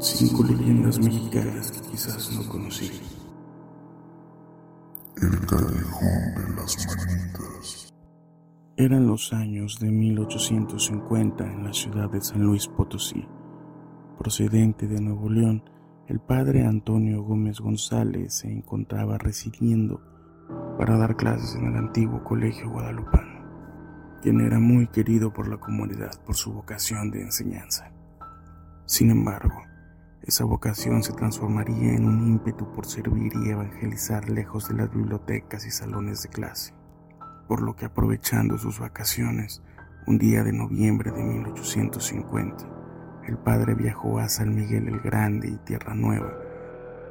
Cinco leyendas mexicanas que quizás no conocí. El callejón de las manitas. Eran los años de 1850 en la ciudad de San Luis Potosí. Procedente de Nuevo León, el padre Antonio Gómez González se encontraba residiendo para dar clases en el antiguo colegio guadalupano, quien era muy querido por la comunidad por su vocación de enseñanza. Sin embargo, esa vocación se transformaría en un ímpetu por servir y evangelizar lejos de las bibliotecas y salones de clase, por lo que aprovechando sus vacaciones, un día de noviembre de 1850, el padre viajó a San Miguel el Grande y Tierra Nueva.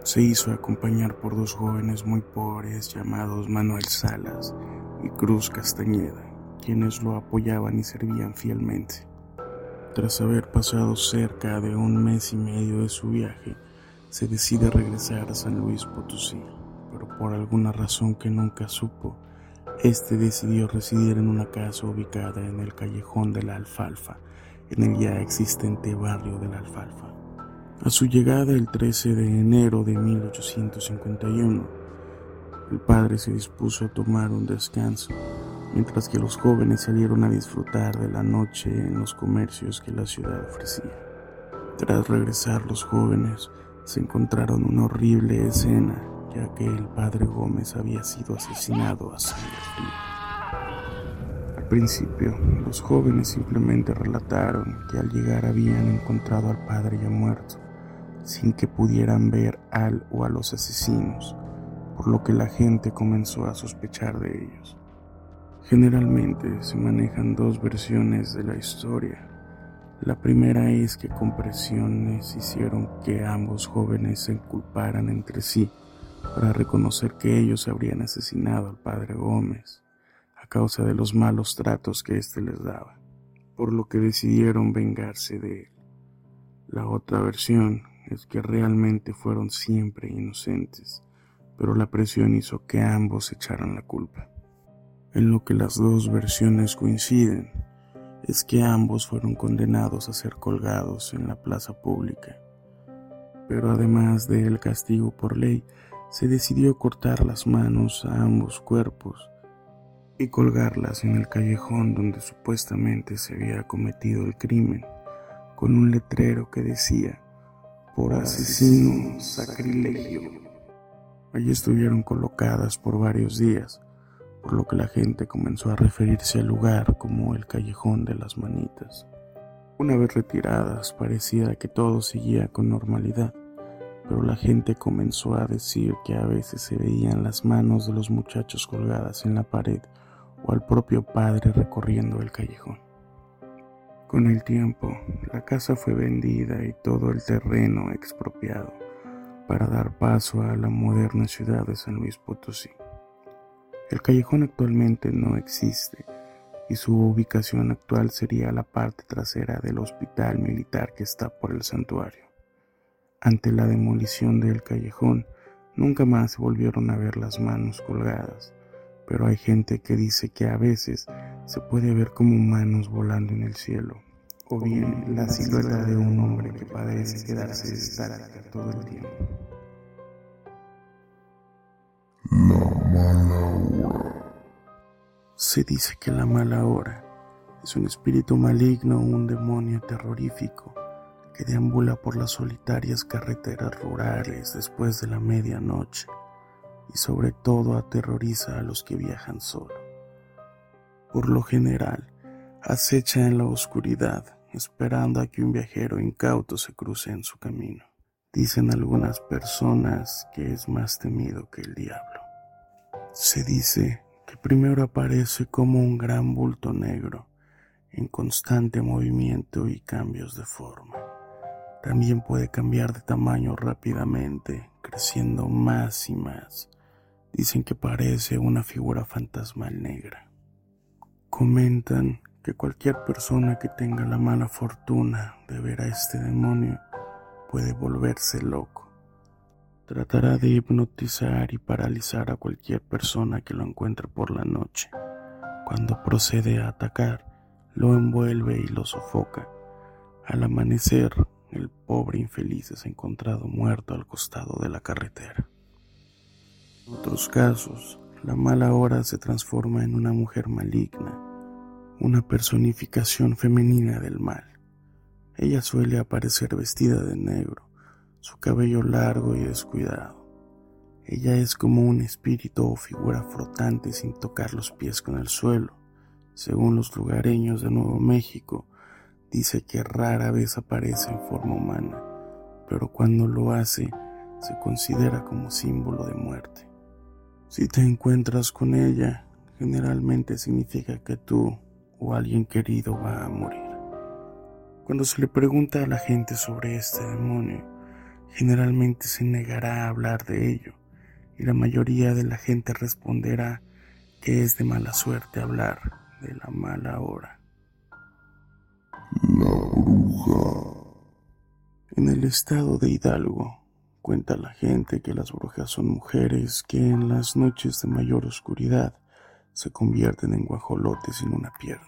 Se hizo acompañar por dos jóvenes muy pobres llamados Manuel Salas y Cruz Castañeda, quienes lo apoyaban y servían fielmente. Tras haber pasado cerca de un mes y medio de su viaje, se decide regresar a San Luis Potosí, pero por alguna razón que nunca supo, este decidió residir en una casa ubicada en el callejón de la Alfalfa, en el ya existente barrio de la Alfalfa. A su llegada el 13 de enero de 1851, el padre se dispuso a tomar un descanso mientras que los jóvenes salieron a disfrutar de la noche en los comercios que la ciudad ofrecía. Tras regresar los jóvenes, se encontraron una horrible escena, ya que el padre Gómez había sido asesinado a sangre fría. Al principio, los jóvenes simplemente relataron que al llegar habían encontrado al padre ya muerto, sin que pudieran ver al o a los asesinos, por lo que la gente comenzó a sospechar de ellos. Generalmente se manejan dos versiones de la historia. La primera es que compresiones hicieron que ambos jóvenes se culparan entre sí para reconocer que ellos habrían asesinado al padre Gómez a causa de los malos tratos que éste les daba, por lo que decidieron vengarse de él. La otra versión es que realmente fueron siempre inocentes, pero la presión hizo que ambos echaran la culpa. En lo que las dos versiones coinciden es que ambos fueron condenados a ser colgados en la plaza pública. Pero además del castigo por ley, se decidió cortar las manos a ambos cuerpos y colgarlas en el callejón donde supuestamente se había cometido el crimen, con un letrero que decía, por asesino sacrilegio. Allí estuvieron colocadas por varios días, por lo que la gente comenzó a referirse al lugar como el callejón de las manitas. Una vez retiradas parecía que todo seguía con normalidad, pero la gente comenzó a decir que a veces se veían las manos de los muchachos colgadas en la pared o al propio padre recorriendo el callejón. Con el tiempo, la casa fue vendida y todo el terreno expropiado para dar paso a la moderna ciudad de San Luis Potosí. El callejón actualmente no existe y su ubicación actual sería la parte trasera del hospital militar que está por el santuario. Ante la demolición del callejón, nunca más se volvieron a ver las manos colgadas, pero hay gente que dice que a veces se puede ver como manos volando en el cielo, o bien la silueta de un hombre que parece quedarse estática todo el tiempo. Se dice que la mala hora es un espíritu maligno un demonio terrorífico que deambula por las solitarias carreteras rurales después de la medianoche y sobre todo aterroriza a los que viajan solo. Por lo general, acecha en la oscuridad esperando a que un viajero incauto se cruce en su camino. Dicen algunas personas que es más temido que el diablo. Se dice que primero aparece como un gran bulto negro en constante movimiento y cambios de forma. También puede cambiar de tamaño rápidamente, creciendo más y más. Dicen que parece una figura fantasmal negra. Comentan que cualquier persona que tenga la mala fortuna de ver a este demonio puede volverse loco Tratará de hipnotizar y paralizar a cualquier persona que lo encuentre por la noche. Cuando procede a atacar, lo envuelve y lo sofoca. Al amanecer, el pobre infeliz es encontrado muerto al costado de la carretera. En otros casos, la mala hora se transforma en una mujer maligna, una personificación femenina del mal. Ella suele aparecer vestida de negro, su cabello largo y descuidado. Ella es como un espíritu o figura flotante sin tocar los pies con el suelo. Según los lugareños de Nuevo México, dice que rara vez aparece en forma humana, pero cuando lo hace se considera como símbolo de muerte. Si te encuentras con ella, generalmente significa que tú o alguien querido va a morir. Cuando se le pregunta a la gente sobre este demonio, generalmente se negará a hablar de ello y la mayoría de la gente responderá que es de mala suerte hablar de la mala hora. La bruja. En el estado de Hidalgo, cuenta la gente que las brujas son mujeres que en las noches de mayor oscuridad se convierten en guajolotes sin una pierna.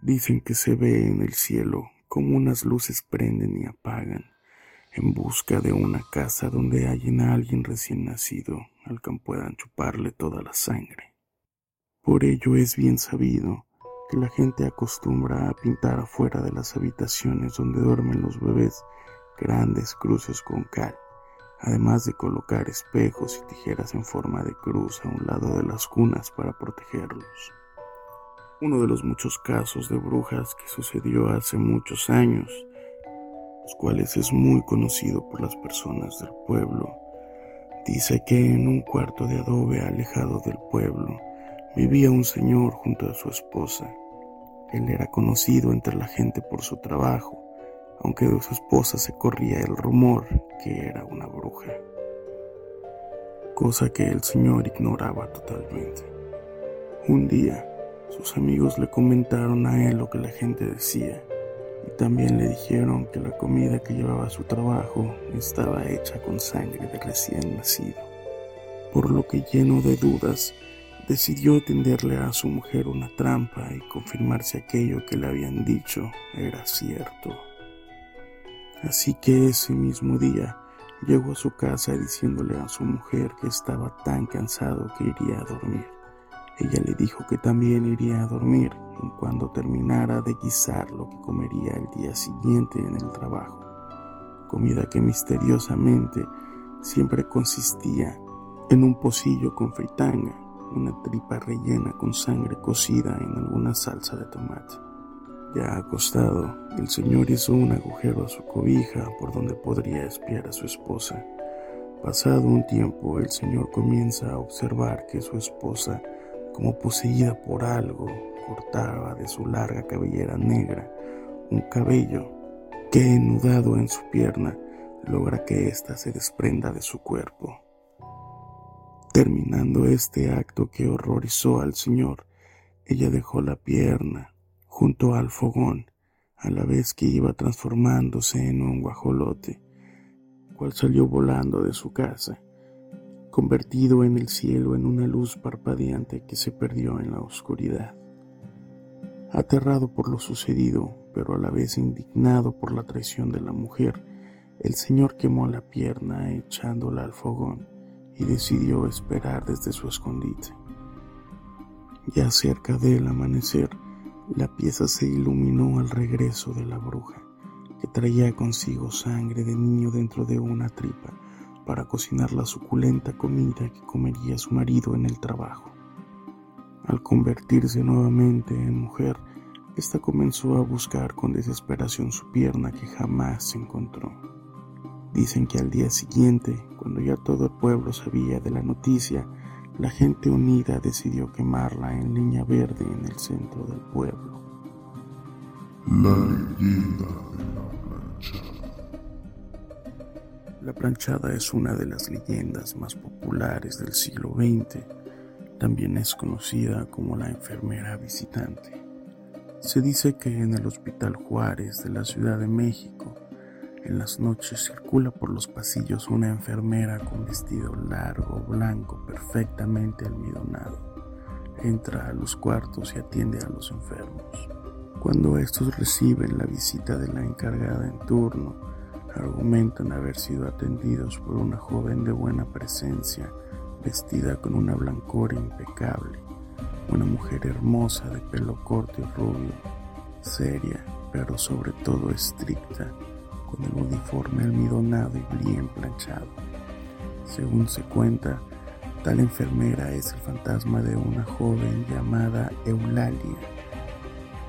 Dicen que se ve en el cielo como unas luces prenden y apagan en busca de una casa donde hayan a alguien recién nacido al que puedan chuparle toda la sangre. Por ello es bien sabido que la gente acostumbra a pintar afuera de las habitaciones donde duermen los bebés grandes cruces con cal, además de colocar espejos y tijeras en forma de cruz a un lado de las cunas para protegerlos. Uno de los muchos casos de brujas que sucedió hace muchos años, los cuales es muy conocido por las personas del pueblo, dice que en un cuarto de adobe alejado del pueblo vivía un señor junto a su esposa, él era conocido entre la gente por su trabajo, aunque de su esposa se corría el rumor que era una bruja, cosa que el señor ignoraba totalmente. Un día, sus amigos le comentaron a él lo que la gente decía también le dijeron que la comida que llevaba a su trabajo estaba hecha con sangre de recién nacido, por lo que lleno de dudas, decidió tenderle a su mujer una trampa y confirmar si aquello que le habían dicho era cierto. Así que ese mismo día llegó a su casa diciéndole a su mujer que estaba tan cansado que iría a dormir. Ella le dijo que también iría a dormir cuando terminara de guisar lo que comería el día siguiente en el trabajo. Comida que misteriosamente siempre consistía en un pocillo con fritanga una tripa rellena con sangre cocida en alguna salsa de tomate. Ya acostado, el señor hizo un agujero a su cobija por donde podría espiar a su esposa. Pasado un tiempo, el señor comienza a observar que su esposa, como poseída por algo, cortaba de su larga cabellera negra un cabello que, enudado en su pierna, logra que ésta se desprenda de su cuerpo. Terminando este acto que horrorizó al señor, ella dejó la pierna junto al fogón, a la vez que iba transformándose en un guajolote, cual salió volando de su casa, convertido en el cielo en una luz parpadeante que se perdió en la oscuridad. Aterrado por lo sucedido, pero a la vez indignado por la traición de la mujer, el señor quemó la pierna echándola al fogón y decidió esperar desde su escondite. Ya cerca del amanecer, la pieza se iluminó al regreso de la bruja, que traía consigo sangre de niño dentro de una tripa para cocinar la suculenta comida que comería su marido en el trabajo. Al convertirse nuevamente en mujer, ésta comenzó a buscar con desesperación su pierna que jamás encontró. Dicen que al día siguiente, cuando ya todo el pueblo sabía de la noticia, la gente unida decidió quemarla en leña verde en el centro del pueblo. La La planchada es una de las leyendas más populares del siglo XX. También es conocida como la enfermera visitante. Se dice que en el Hospital Juárez de la Ciudad de México en las noches circula por los pasillos una enfermera con vestido largo, blanco, perfectamente almidonado. Entra a los cuartos y atiende a los enfermos. Cuando estos reciben la visita de la encargada en turno, argumentan haber sido atendidos por una joven de buena presencia, vestida con una blancura impecable, una mujer hermosa de pelo corto y rubio, seria, pero sobre todo estricta, con el uniforme almidonado y bien planchado. Según se cuenta, tal enfermera es el fantasma de una joven llamada Eulalia,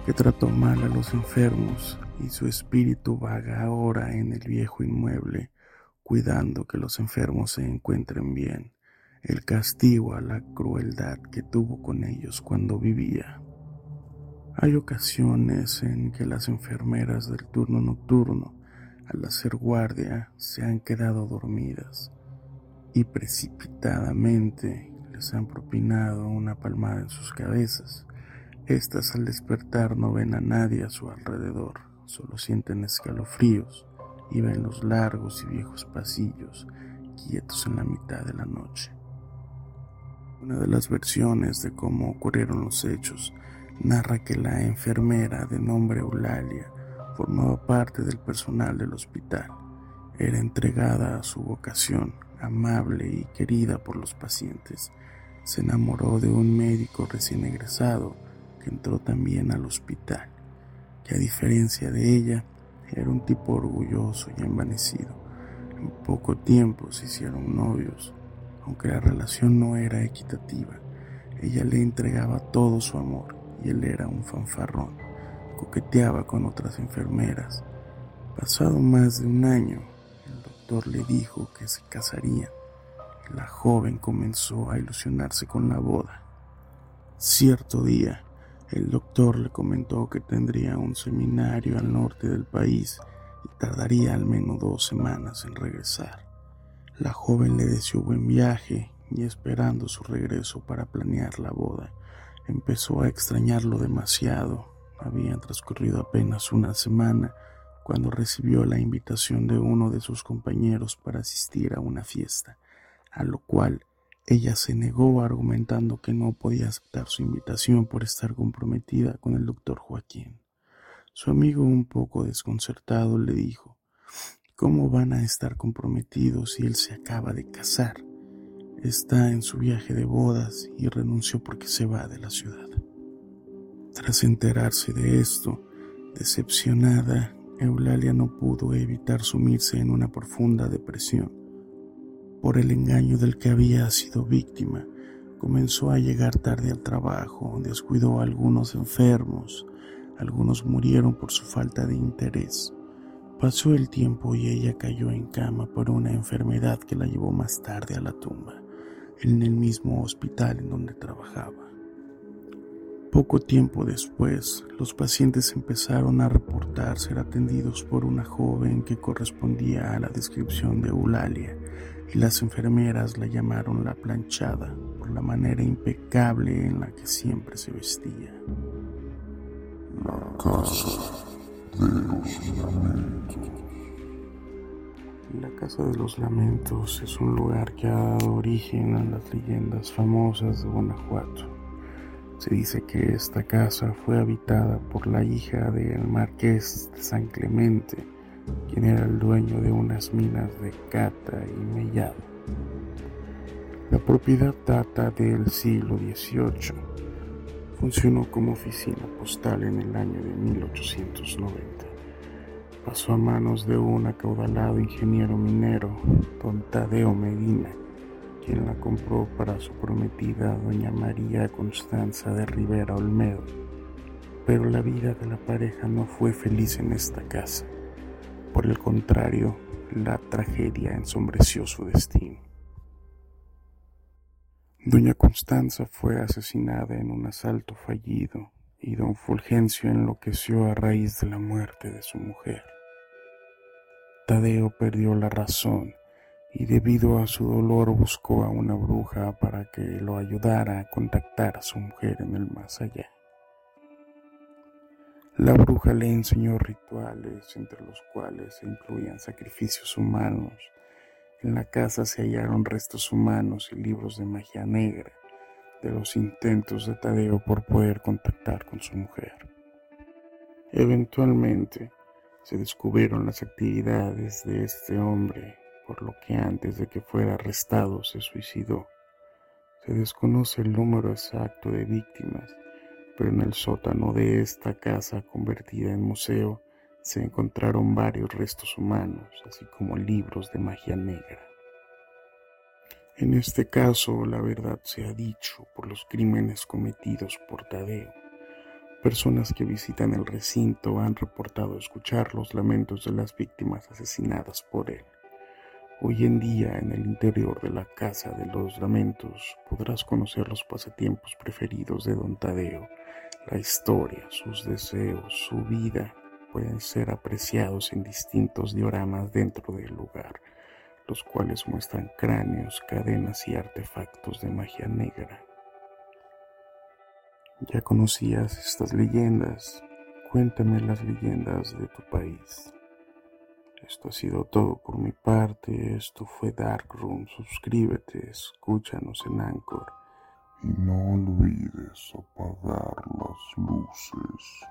que trató mal a los enfermos y su espíritu vaga ahora en el viejo inmueble, cuidando que los enfermos se encuentren bien, el castigo a la crueldad que tuvo con ellos cuando vivía. Hay ocasiones en que las enfermeras del turno nocturno, al hacer guardia, se han quedado dormidas y precipitadamente les han propinado una palmada en sus cabezas. Estas al despertar no ven a nadie a su alrededor, solo sienten escalofríos y ven los largos y viejos pasillos quietos en la mitad de la noche. Una de las versiones de cómo ocurrieron los hechos narra que la enfermera de nombre Eulalia formaba parte del personal del hospital. Era entregada a su vocación, amable y querida por los pacientes. Se enamoró de un médico recién egresado que entró también al hospital, a diferencia de ella, era un tipo orgulloso y envanecido. En poco tiempo se hicieron novios, aunque la relación no era equitativa. Ella le entregaba todo su amor y él era un fanfarrón. Coqueteaba con otras enfermeras. Pasado más de un año, el doctor le dijo que se casarían. La joven comenzó a ilusionarse con la boda. Cierto día, el doctor le comentó que tendría un seminario al norte del país y tardaría al menos dos semanas en regresar. La joven le deseó buen viaje y esperando su regreso para planear la boda, empezó a extrañarlo demasiado. Había transcurrido apenas una semana cuando recibió la invitación de uno de sus compañeros para asistir a una fiesta, a lo cual ella se negó argumentando que no podía aceptar su invitación por estar comprometida con el doctor Joaquín. Su amigo, un poco desconcertado, le dijo, ¿Cómo van a estar comprometidos si él se acaba de casar? Está en su viaje de bodas y renunció porque se va de la ciudad. Tras enterarse de esto, decepcionada, Eulalia no pudo evitar sumirse en una profunda depresión por el engaño del que había sido víctima. Comenzó a llegar tarde al trabajo, descuidó a algunos enfermos, algunos murieron por su falta de interés. Pasó el tiempo y ella cayó en cama por una enfermedad que la llevó más tarde a la tumba, en el mismo hospital en donde trabajaba. Poco tiempo después, los pacientes empezaron a reportar ser atendidos por una joven que correspondía a la descripción de Eulalia, y las enfermeras la llamaron la planchada por la manera impecable en la que siempre se vestía. La casa de los lamentos. La Casa de los Lamentos es un lugar que ha dado origen a las leyendas famosas de Guanajuato. Se dice que esta casa fue habitada por la hija del marqués de San Clemente, quien era el dueño de unas minas de Cata y Mellado. La propiedad data del siglo XVIII. Funcionó como oficina postal en el año de 1890. Pasó a manos de un acaudalado ingeniero minero, don Tadeo Medina, quien la compró para su prometida doña María Constanza de Rivera Olmedo. Pero la vida de la pareja no fue feliz en esta casa. Por el contrario, la tragedia ensombreció su destino. Doña Constanza fue asesinada en un asalto fallido y don Fulgencio enloqueció a raíz de la muerte de su mujer. Tadeo perdió la razón y debido a su dolor buscó a una bruja para que lo ayudara a contactar a su mujer en el más allá. La bruja le enseñó rituales entre los cuales se incluían sacrificios humanos. En la casa se hallaron restos humanos y libros de magia negra de los intentos de Tadeo por poder contactar con su mujer. Eventualmente se descubrieron las actividades de este hombre, por lo que antes de que fuera arrestado se suicidó. Se desconoce el número exacto de víctimas, pero en el sótano de esta casa convertida en museo se encontraron varios restos humanos, así como libros de magia negra. En este caso, la verdad se ha dicho por los crímenes cometidos por Tadeo. Personas que visitan el recinto han reportado escuchar los lamentos de las víctimas asesinadas por él. Hoy en día, en el interior de la Casa de los Lamentos, podrás conocer los pasatiempos preferidos de Don Tadeo. La historia, sus deseos, su vida pueden ser apreciados en distintos dioramas dentro del lugar, los cuales muestran cráneos, cadenas y artefactos de magia negra. Ya conocías estas leyendas. Cuéntame las leyendas de tu país. Esto ha sido todo por mi parte. Esto fue Dark Room. Suscríbete, escúchanos en Anchor. Y no olvides apagar las luces.